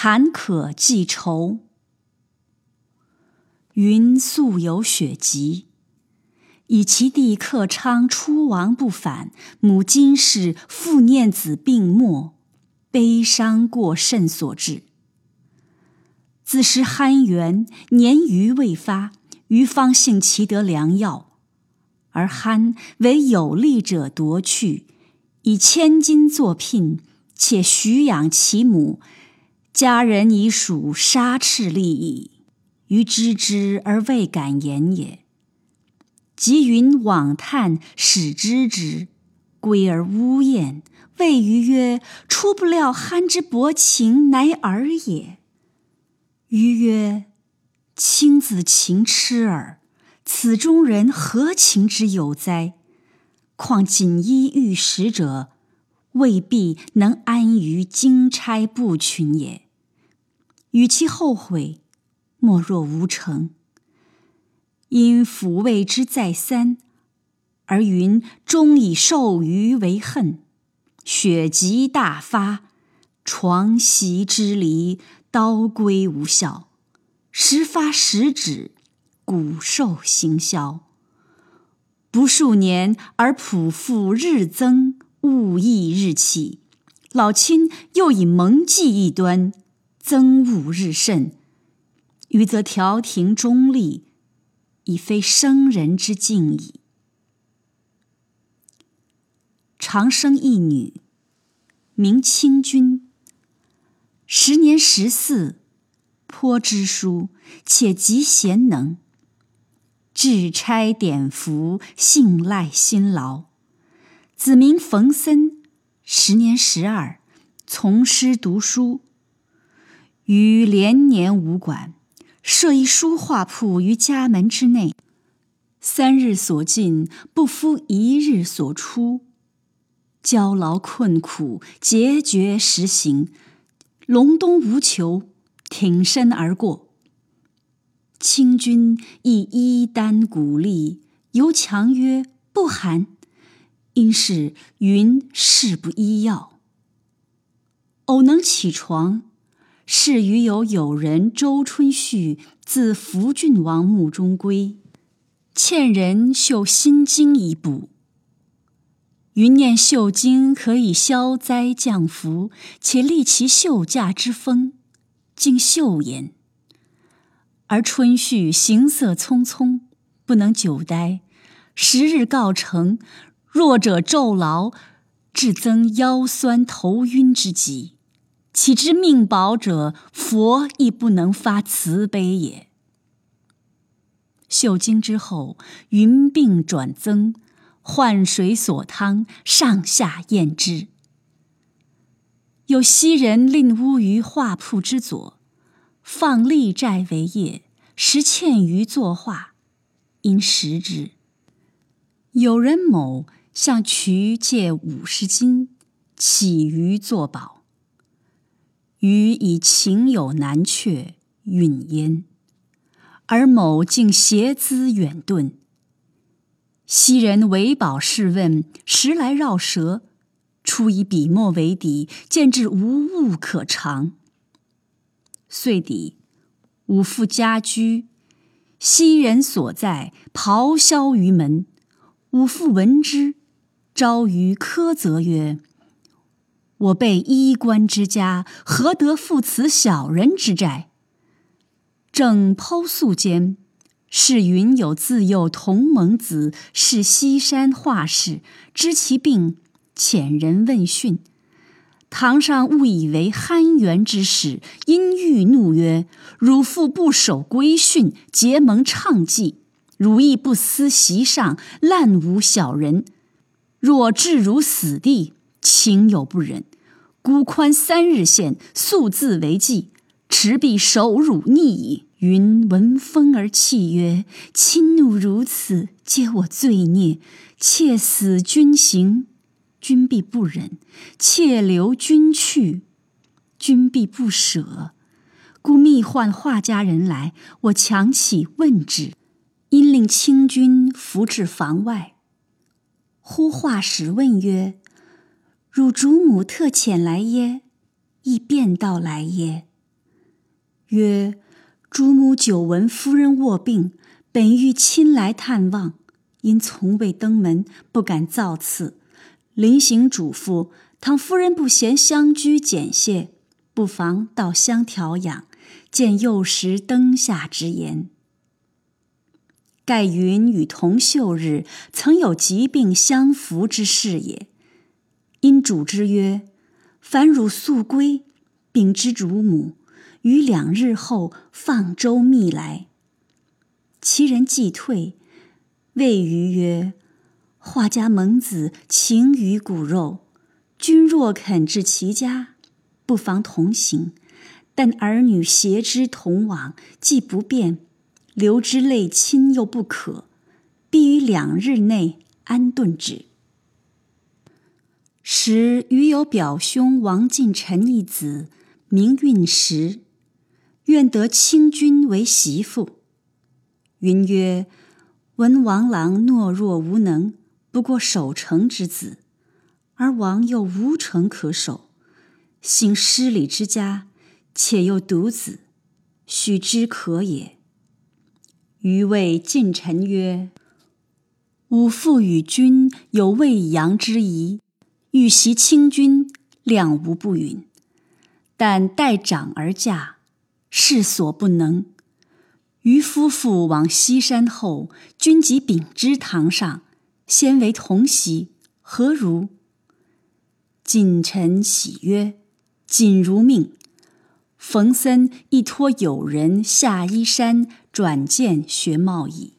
坎坷记愁。云素有雪疾，以其弟克昌出亡不返，母金氏复念子病没，悲伤过甚所致。自师憨元年余未发，余方幸其得良药，而憨为有力者夺去，以千金作聘，且许养其母。家人已属杀斥利矣，余知之而未敢言也。及云往叹，使知之，归而呜咽，谓余曰：“出不料憨之薄情，乃尔也。”余曰：“卿子情痴耳，此中人何情之有哉？况锦衣玉食者，未必能安于荆差不群也。与其后悔，莫若无成。因抚慰之再三，而云终以受余为恨，血疾大发，床席之离。”刀归无效，时发时止，骨瘦形消。不数年而仆妇日增，物亦日起。老亲又以蒙记一端，憎恶日甚。余则调停中立，已非生人之境矣。长生一女，名清君。时年十四，颇知书，且极贤能。治差典服，信赖辛劳。子名冯森，时年十二，从师读书。于连年无馆，设一书画铺于家门之内。三日所进，不敷一日所出。焦劳困苦，节绝实行。隆冬无求，挺身而过。清君亦衣单鼓励，犹强曰：“不寒。”因是云事不医药。偶能起床，是与有友人周春旭自福郡王墓中归，欠人绣心经一部。云念绣经可以消灾降福，且立其绣驾之风，竟绣焉。而春旭行色匆匆，不能久待。时日告成，弱者骤劳，至增腰酸头晕之疾。岂知命薄者，佛亦不能发慈悲也。绣经之后，云病转增。换水所汤，上下验之。有昔人令屋于画铺之左，放利债为业，时欠于作画，因食之。有人某向渠借五十金，起余作宝。余以情有难却，允焉。而某竟携资远遁。昔人为宝试问，时来绕舌，初以笔墨为底，见至无物可长。遂抵，吾父家居，昔人所在，咆哮于门。吾父闻之，招于苛责曰：“我辈衣冠之家，何得负此小人之债？”正剖诉间。是云有自幼同盟子，是西山画士，知其病，遣人问讯。堂上误以为憨元之使，因欲怒曰：“汝父不守规训，结盟倡妓，汝亦不思席上，滥无小人。若置汝死地，情有不忍。孤宽三日县，素自为计，持必守汝逆矣。”云闻风而泣曰：“亲怒如此，皆我罪孽。妾死君行，君必不忍；妾留君去，君必不舍。故密唤画家人来，我强起问之，因令清君扶至房外。呼画使问曰：‘汝主母特遣来耶？亦便道来耶？’曰：“主母久闻夫人卧病，本欲亲来探望，因从未登门，不敢造次。临行嘱咐，倘夫人不嫌相居简谢，不妨到乡调养，见幼时灯下之言。”盖云与同秀日曾有疾病相扶之事也。因主之曰：“凡汝速归，禀之主母，于两日后放舟蜜来。”其人既退，谓余曰：“画家蒙子情于骨肉，君若肯至其家，不妨同行。但儿女携之同往，既不便。”留之累亲又不可，必于两日内安顿之。时余有表兄王进臣一子，名运时，愿得清君为媳妇。云曰：“闻王郎懦弱无能，不过守城之子，而王又无城可守，行失礼之家，且又独子，许之可也。”余谓近臣曰：“吾父与君有未央之谊，欲袭清君，谅无不允。但待长而嫁，世所不能。余夫妇往西山后，君即秉之堂上，先为同席，何如？”近臣喜曰：“谨如命。”冯森亦托友人下依山转见学贸易。